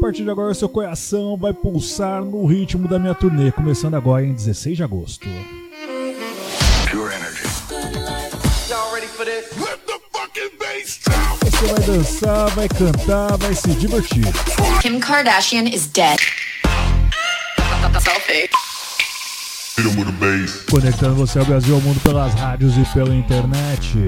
partir de agora, seu coração vai pulsar no ritmo da minha turnê, começando agora em 16 de agosto. Pure energy. Você vai dançar, vai cantar, vai se divertir. Kim Kardashian is dead. Conectando você ao Brasil ao mundo pelas rádios e pela internet.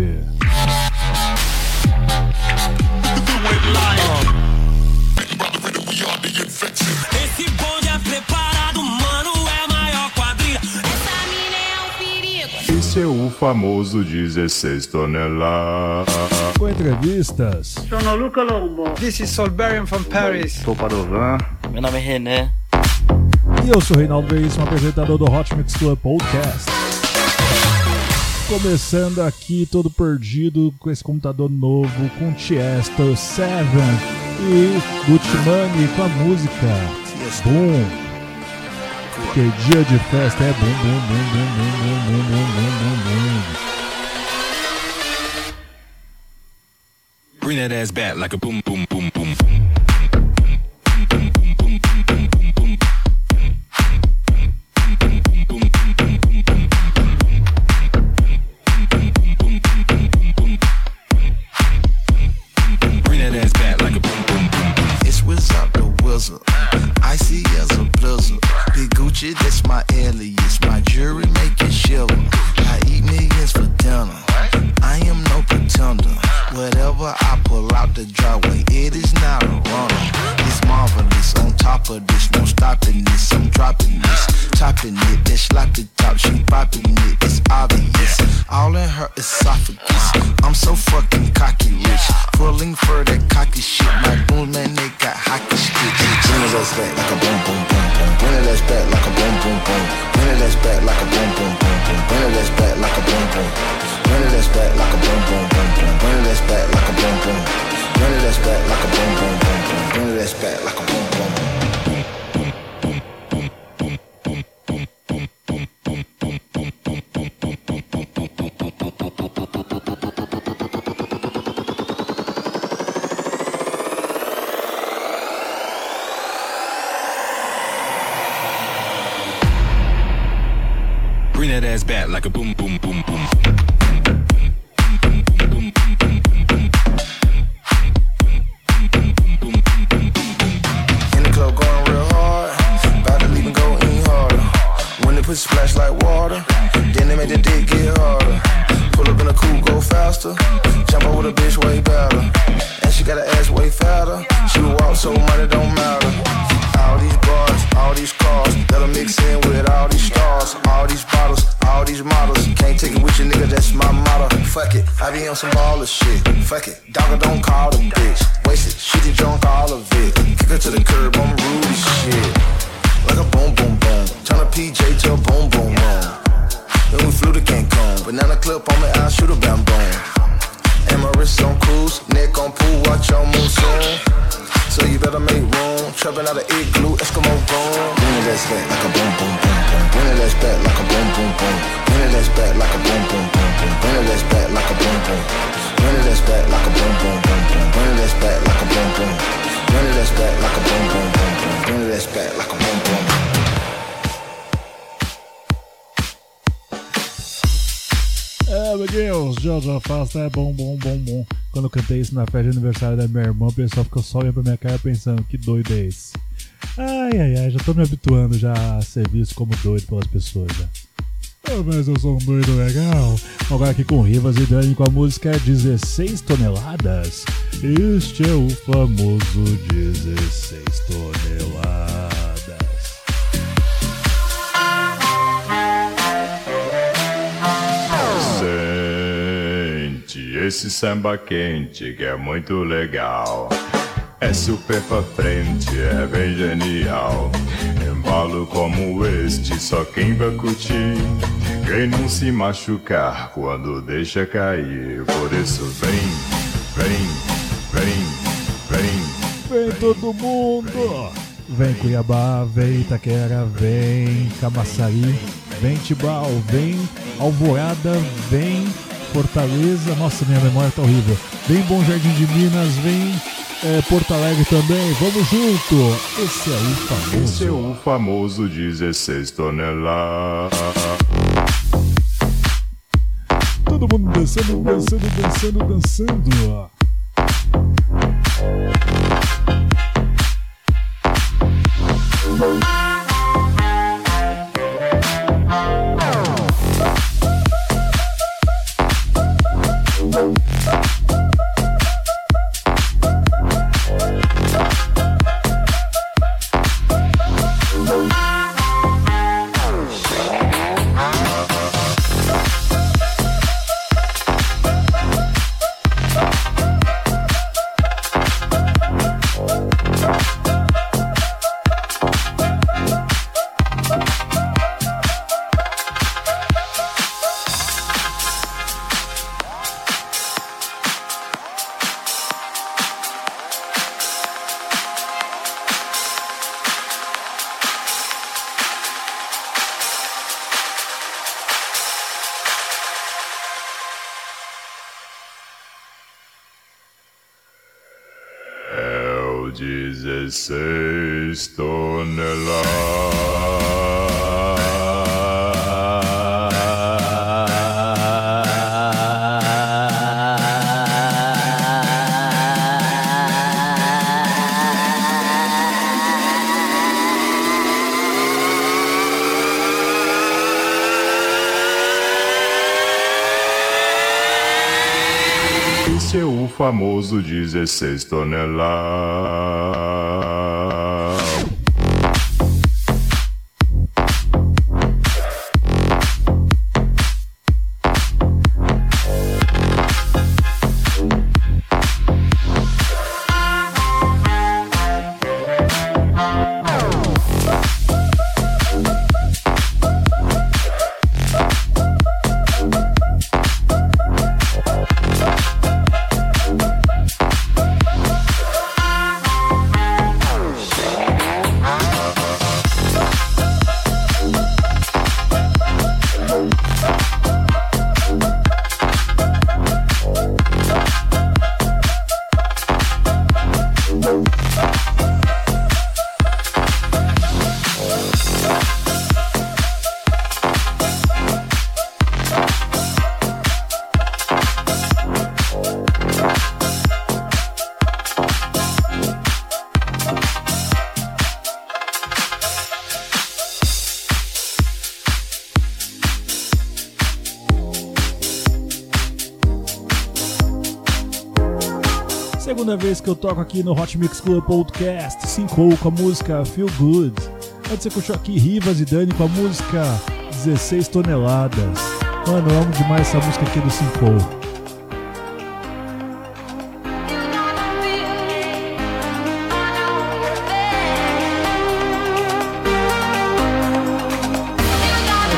É o famoso 16 toneladas. Com entrevistas. Sono Luca Lombo. This is Solberian from Paris. Sou Padovan. Meu nome é René. E eu sou Reinaldo Veríssimo, apresentador do Hot Mix Club Podcast. Começando aqui todo perdido com esse computador novo, com Tiesto, Seven e Gucci Money com a música Boom. Que dia de festa é boom, boom, boom, boom, boom, ass back like a boom boom boom boom. Bring that ass back like a boom boom boom. Bring that ass back like a boom boom boom boom. Bring that ass back like a boom boom. Bring that ass back like a boom boom boom boom. Bring that ass back like a boom boom. Bring that ass back like a boom boom boom boom. Bring that ass back like a boom boom. É, amiguinhos, Jojo Fast é bom, bom, bom, bom. Quando eu cantei isso na festa de aniversário da minha irmã, o pessoal ficou só olhando pra minha cara pensando, que doido é esse? Ai, ai, ai, já tô me habituando já a ser visto como doido pelas pessoas já. Oh, mas eu sou um doido legal. Agora aqui com Rivas e Dani com a música 16 toneladas. Este é o famoso 16 toneladas. esse samba quente que é muito legal. É super pra frente, é bem genial. Embalo como este, só quem vai curtir. Quem não se machucar quando deixa cair. Por isso vem, vem, vem, vem. Vem todo mundo! Vem Cuiabá, vem Itaquera, vem Camaçari, vem Tibau, vem Alvorada, vem Fortaleza. Nossa, minha memória tá horrível. Vem Bom Jardim de Minas, vem é, Porto Alegre também. Vamos junto. Esse é o famoso. Esse é o famoso 16 toneladas. Todo mundo dançando, dançando, dançando, dançando. Dezesseis toneladas. famoso 16 toneladas. Segunda vez que eu toco aqui no Hot Mix Club Podcast, Cinco com a música Feel Good. Antes você curtiu aqui Rivas e Dani com a música 16 toneladas. Mano, eu amo demais essa música aqui do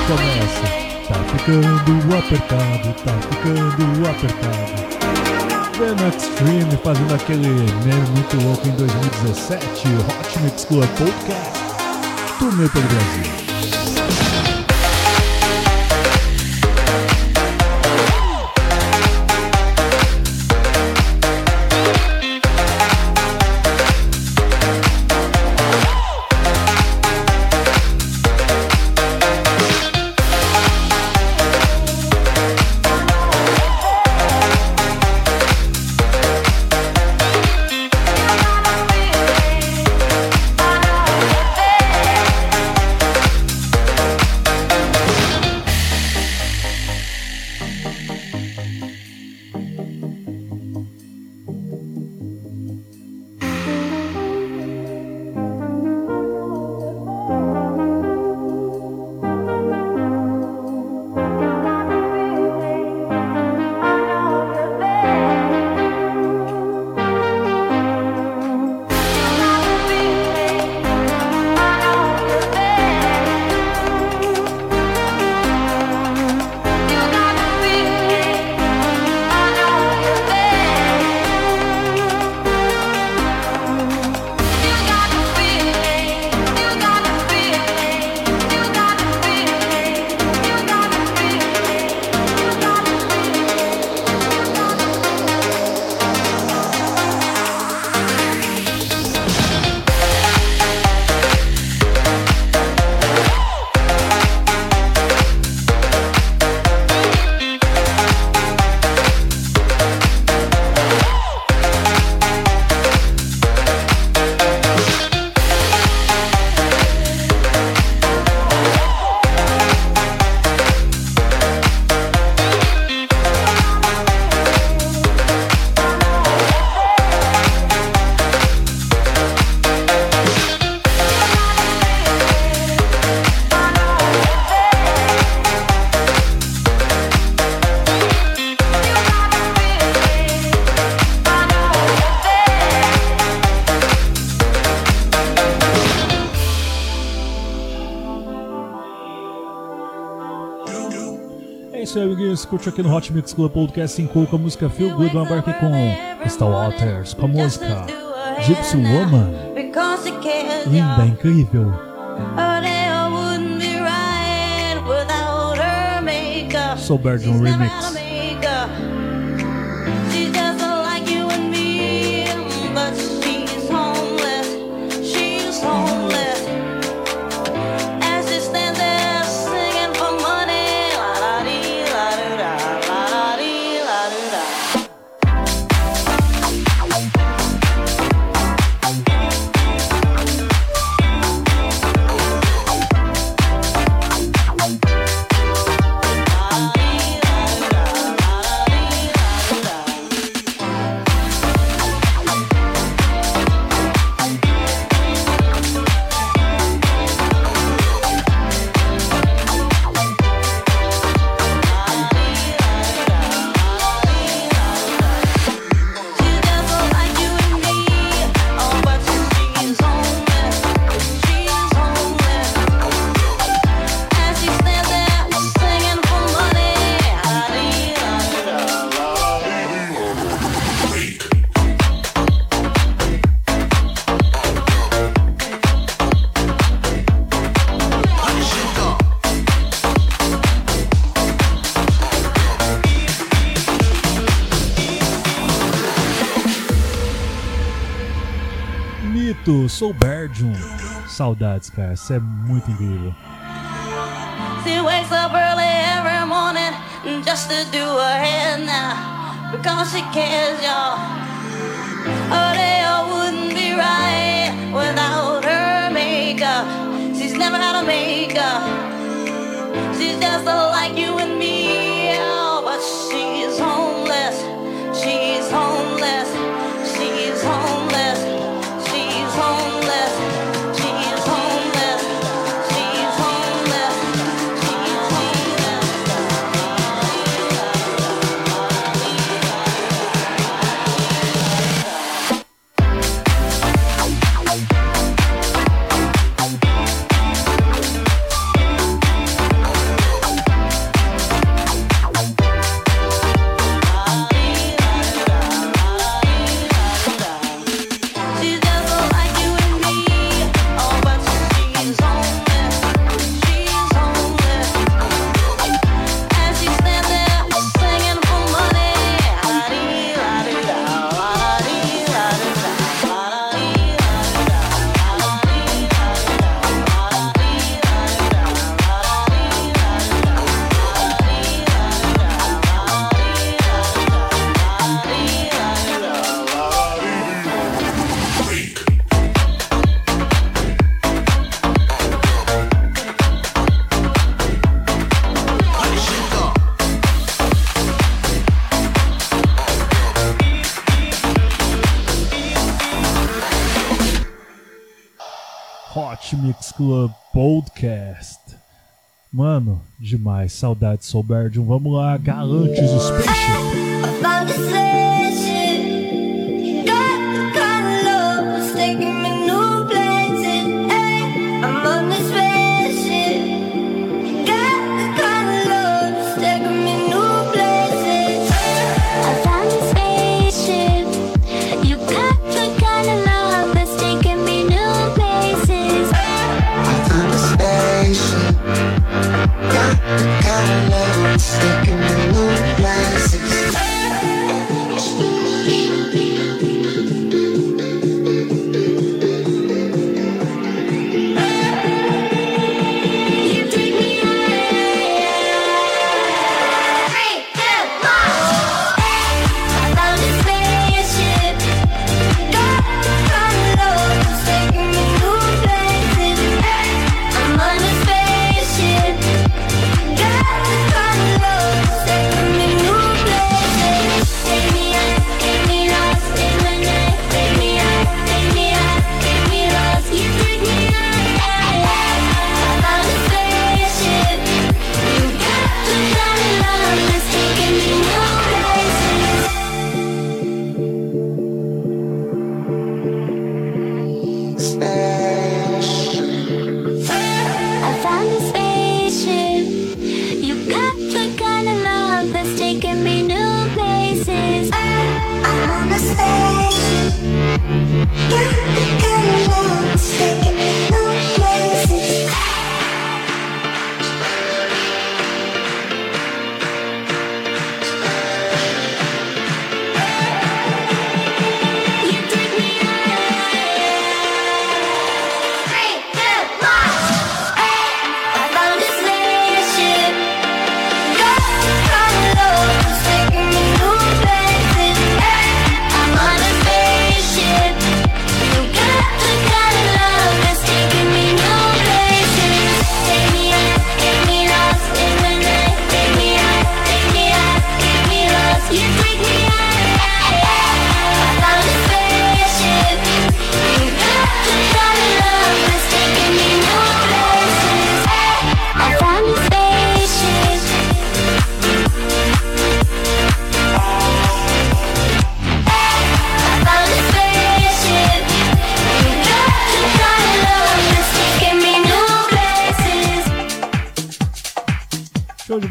começa. Tá ficando apertado, tá ficando apertado. Venom Extreme fazendo aquele meme muito louco em 2017, Hot Mix Club Podcast, turnê pelo Brasil. Isso aí, amiguinhos. Curte aqui no Hot Mix Club Podcast 5 com a música Feel Good. Agora aqui com Star Waters, com a música Gypsy Woman. Linda, incrível. Soul Bergeron Remix. Saudades, cara. Isso é muito incrível. She wakes up early every morning just to do her hair now because she cares, y'all. Club Podcast. Mano, demais. Saudade, Soulberdium. Vamos lá, Galantes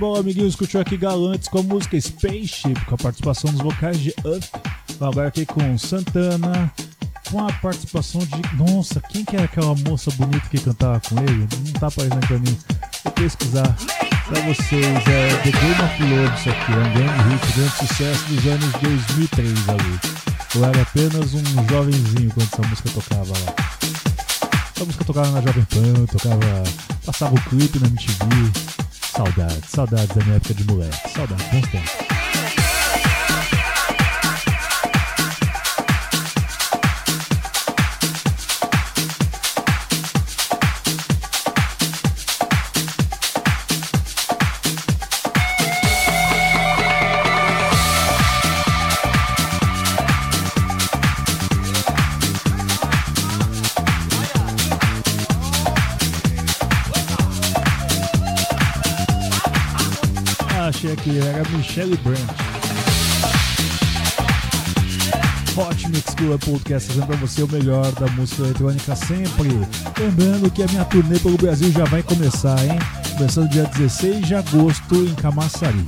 Spaceship. amiguinhos, escutou aqui Galantes com a música Spaceship, com a participação dos vocais de Up. Agora aqui com Santana, com a participação de. Nossa, quem que é aquela moça bonita que cantava com ele? Não tá aparecendo pra mim. Vou pesquisar pra vocês. É The Game of Love, isso aqui. É um grande hit, grande sucesso dos anos 2003 ali. Eu era apenas um jovenzinho quando essa música tocava lá. Essa música tocava na Jovem Pan, tocava. passava o clipe na MTV. Saudades, saudades da minha época de moleque. Saudades, bons tempos. Que era Michelle Brandt. Hot Mix Club Podcast trazendo pra você o melhor da música eletrônica sempre. Lembrando que a minha turnê pelo Brasil já vai começar, hein? Começando dia 16 de agosto em Camaçari.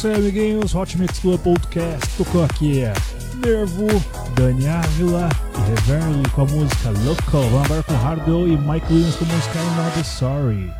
Isso aí, amiguinhos. Hot Mix Club Podcast tocou aqui. Nervo, Dani Ávila e Reverly com a música Local. Vamos agora com Hardwell e Mike Williams com a música Not Sorry.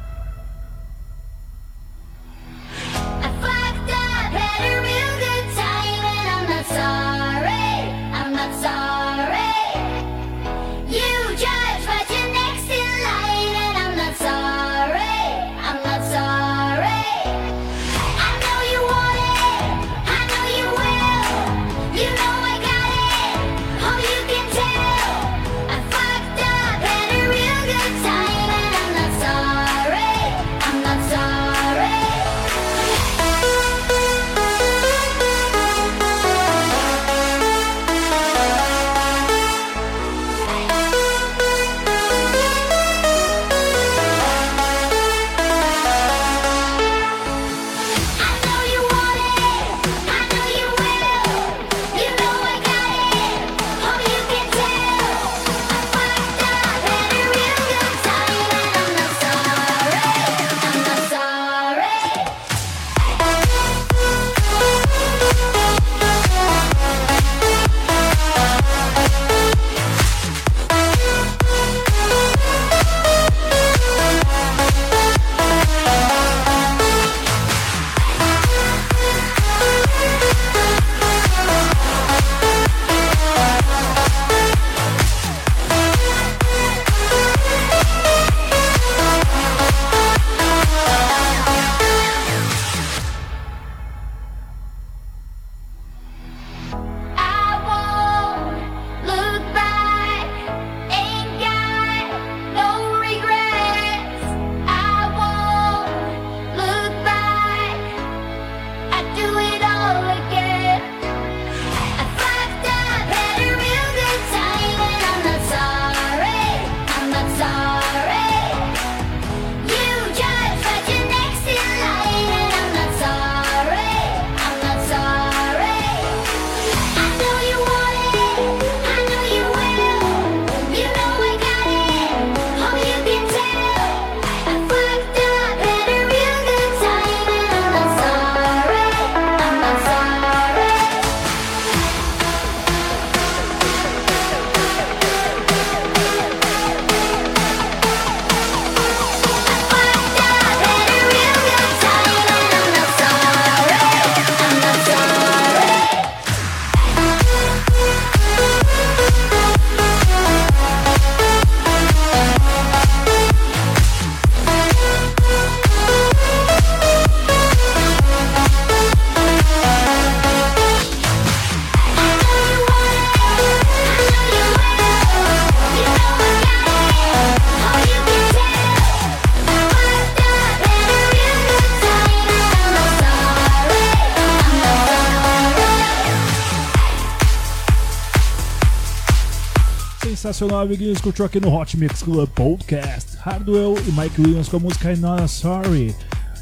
Sensacional, amiguinhos. Curtiu aqui no Hot Mix Club Podcast. Hardwell e Mike Williams com a música I'm Not Sorry.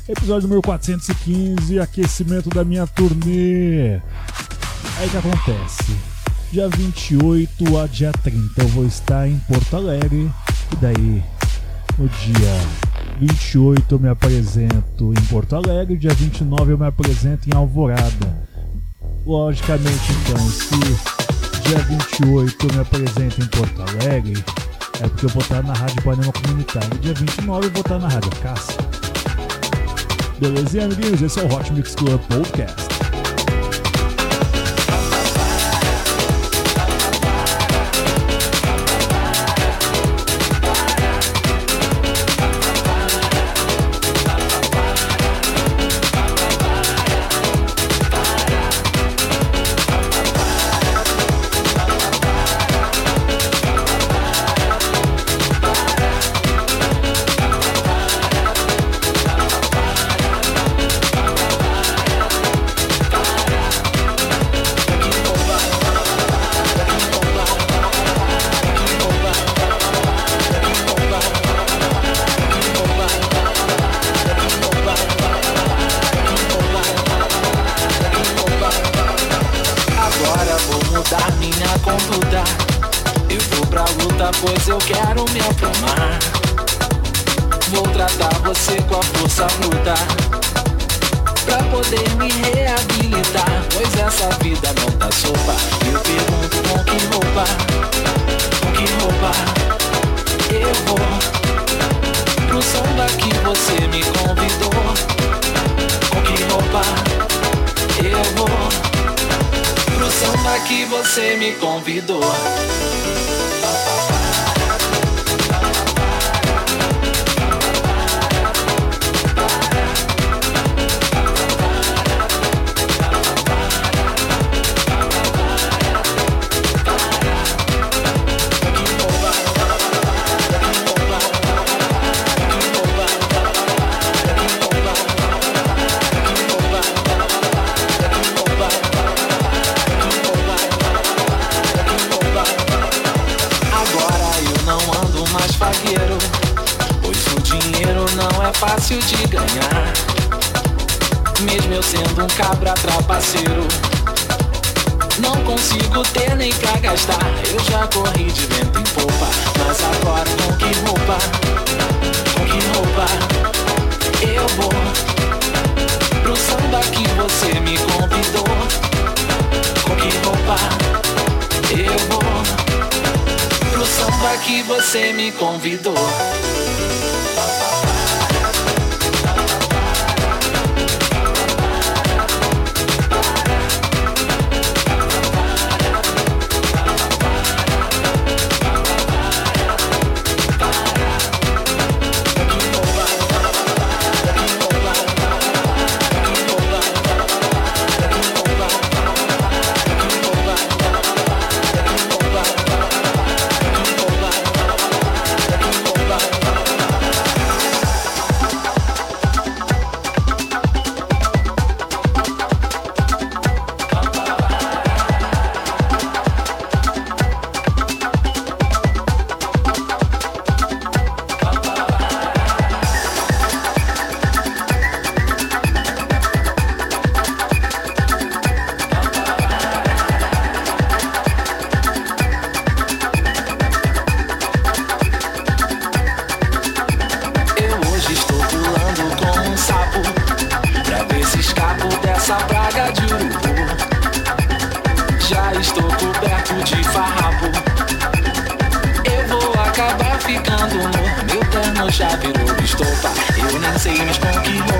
Episódio número 415, aquecimento da minha turnê. Aí que acontece? Dia 28 a dia 30 eu vou estar em Porto Alegre. E daí, no dia 28 eu me apresento em Porto Alegre. Dia 29 eu me apresento em Alvorada. Logicamente, então, se dia 28 eu me apresento em Porto Alegre, é porque eu vou estar na Rádio Panema Comunitário. Dia 29 eu vou estar na Rádio Caça. Belezinha, amiguinhos? Esse é o Hot Mix Club Podcast. Fácil de ganhar. Mesmo eu sendo um cabra trapaceiro, não consigo ter nem pra gastar. Eu já corri de vento em popa, mas agora com que roupa? Com que roupa? Eu vou pro samba que você me convidou. Com que roupa? Eu vou samba que você me convidou.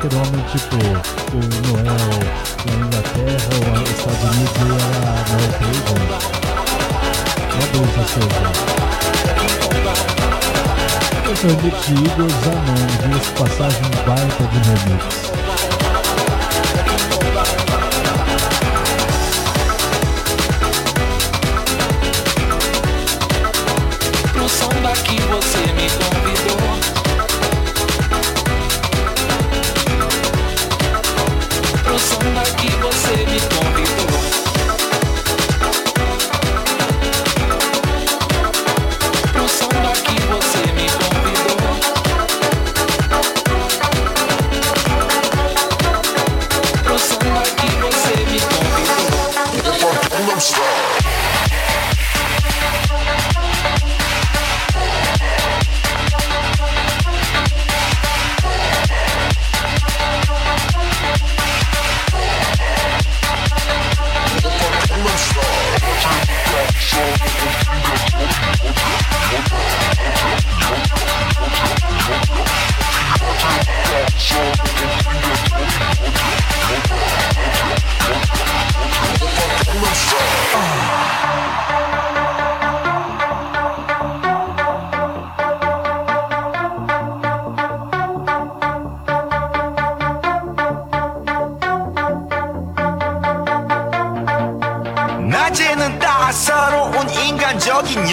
Porque normalmente, tipo, o Noel na Inglaterra ou nos Estados Unidos ele era Noel Pagan. Uma boa seja. Esse é o de Igor Zanon, diga-se passagem baita de remix.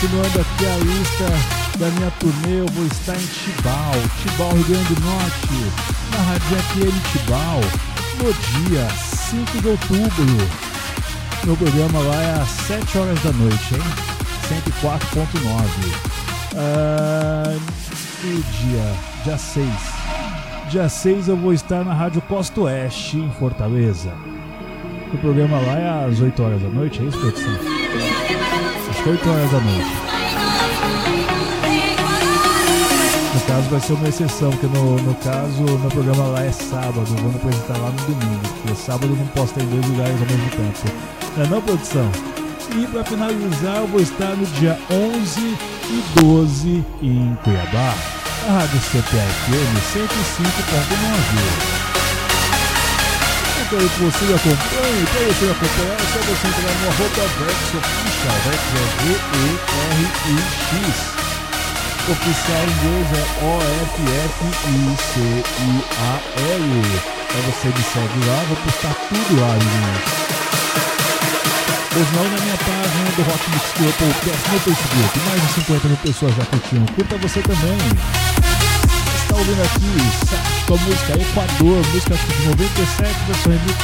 Continuando aqui a lista da minha turnê, eu vou estar em Tibau, Tibau, Rio Grande do Norte, na Rádio FM Tibau, no dia 5 de outubro. Meu programa lá é às 7 horas da noite, hein? 104.9. Ah, e dia, dia 6. Dia 6 eu vou estar na Rádio Costa Oeste, em Fortaleza. O programa lá é às 8 horas da noite, é isso, produção? Que 8 horas da noite. No caso vai ser uma exceção, porque no, no caso meu programa lá é sábado, me apresentar lá no domingo, porque sábado eu não posso estar em dois lugares ao mesmo tempo. Não é não, produção? E para finalizar, eu vou estar no dia 11 e 12 em Cuiabá, a Rádio CPFM 105.9 quero que você me acompanhe. Para você acompanhar, é só você entrar no arroba Vex Official. Vex é V-E-R-I-X. Oficial em inglês é O-F-F-I-C-I-A-L. Aí você me segue lá, vou postar tudo lá, gente. Não, na minha página do Rock Mix Club Podcast no Facebook. Mais de 50 mil pessoas já curtiram. Curta você também está ouvindo aqui com a música Equador, música de 97, versão remix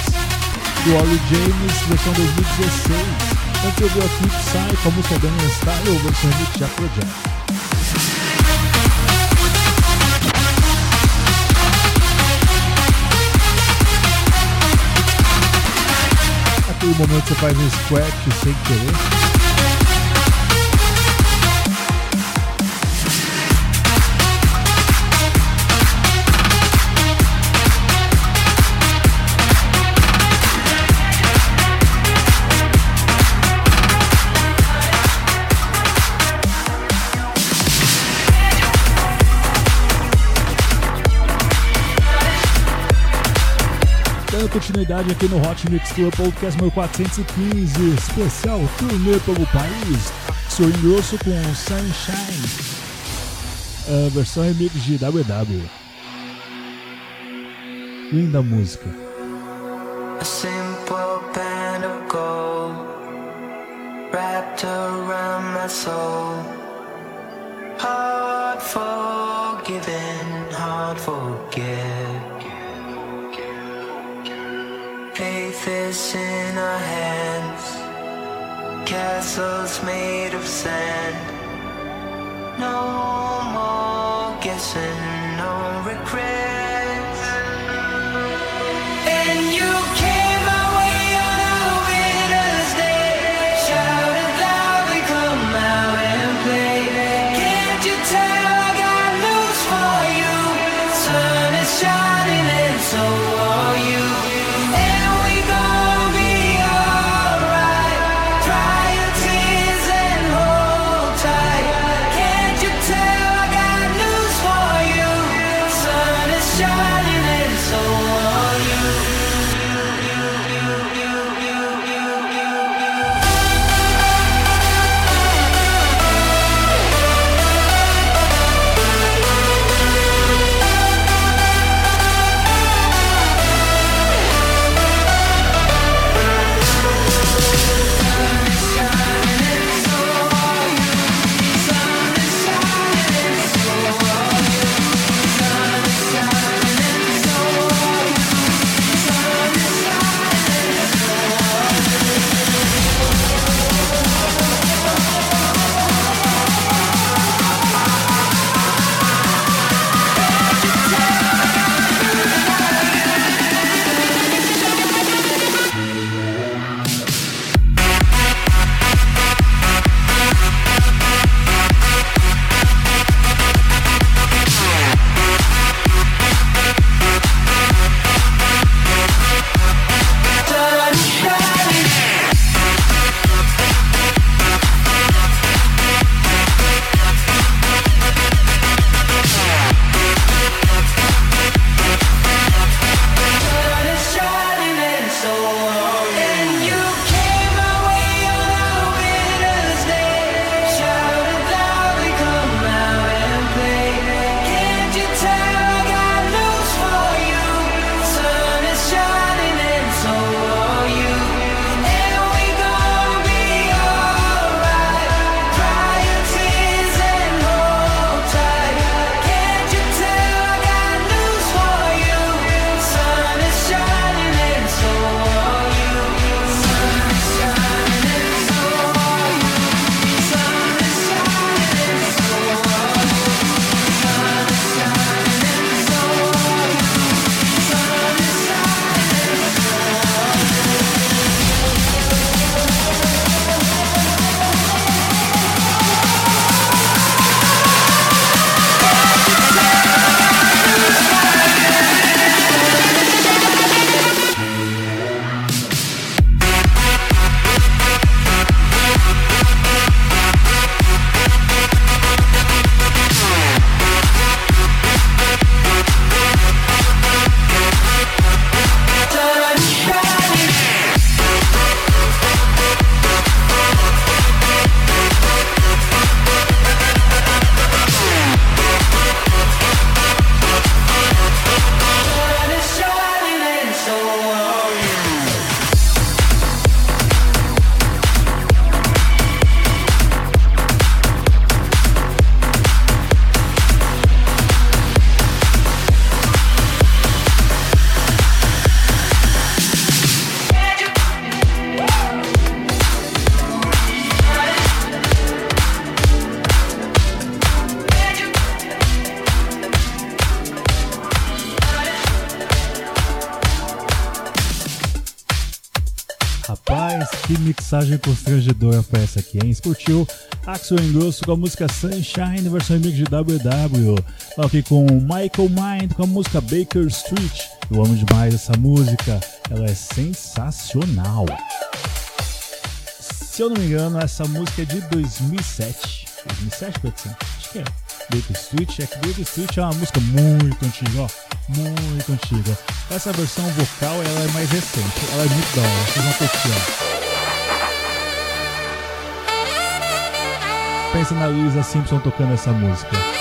do Ollie James, versão 2016. Antes eu vi aqui Psy com a música Gangnam Style, versão remix de Afrojack. Aquele momento que você faz um squat sem querer. Dando continuidade aqui no Hot Mix Club Podcast número 415, especial turnê pelo país, Axel Grosso com Sunshine, a versão remix de WW. Linda música. A simple band of gold wrapped around my soul. Forgiven. Faith is in our hands, castles made of sand. No more guessing, no regrets. passagem constrangedora foi essa aqui, hein? Escutiu Axel Engrosso com a música Sunshine, versão remix de WW. Aqui com Michael Mind com a música Baker Street. Eu amo demais essa música, ela é sensacional. Se eu não me engano, essa música é de 2007. 2007, Petson? Acho que é. Baker Street, é que Baker Street é uma música muito antiga, ó muito antiga. Essa versão vocal ela é mais recente, ela é muito da hora, vocês vão curtir. pensa na Lisa Simpson tocando essa música.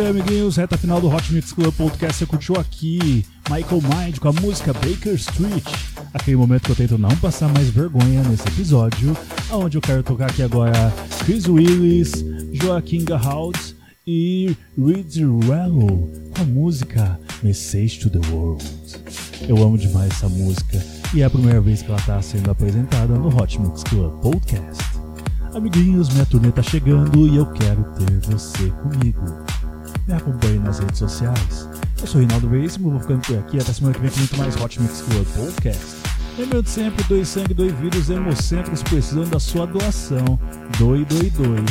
aí, amiguinhos. Reta final do Hot Mix Club Podcast. Você curtiu aqui Michael Mind com a música Baker Street. Aquele momento que eu tento não passar mais vergonha nesse episódio, onde eu quero tocar aqui agora Chris Willis, Joaquim Gahaut e Reed Rello com a música Message to the World. Eu amo demais essa música e é a primeira vez que ela está sendo apresentada no Hot Mix Club Podcast. Amiguinhos, minha turnê tá chegando e eu quero ter você comigo. Me acompanhe nas redes sociais. Eu sou Reinaldo Veríssimo, vou ficando por aqui. Até semana que vem com muito mais Hot Mix Club Podcast. Lembrando sempre, doe sangue, doe vírus, hemocentros precisando da sua doação. Doe, doe, doe.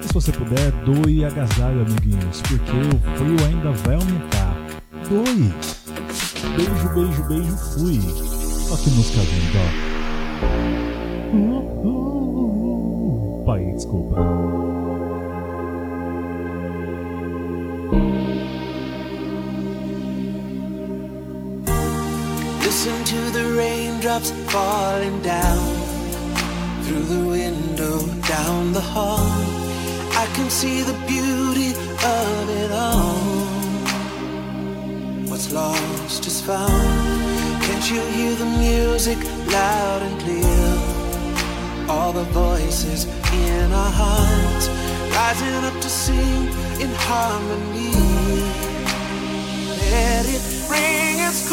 E se você puder, doe e agasalho, amiguinhos, porque o frio ainda vai aumentar. Doe! Beijo, beijo, beijo, fui. Ó que música linda, ó. Pai, desculpa. Listen to the raindrops falling down through the window down the hall. I can see the beauty of it all. What's lost is found. Can't you hear the music loud and clear? All the voices in our hearts rising up to sing in harmony. Let it ring, it's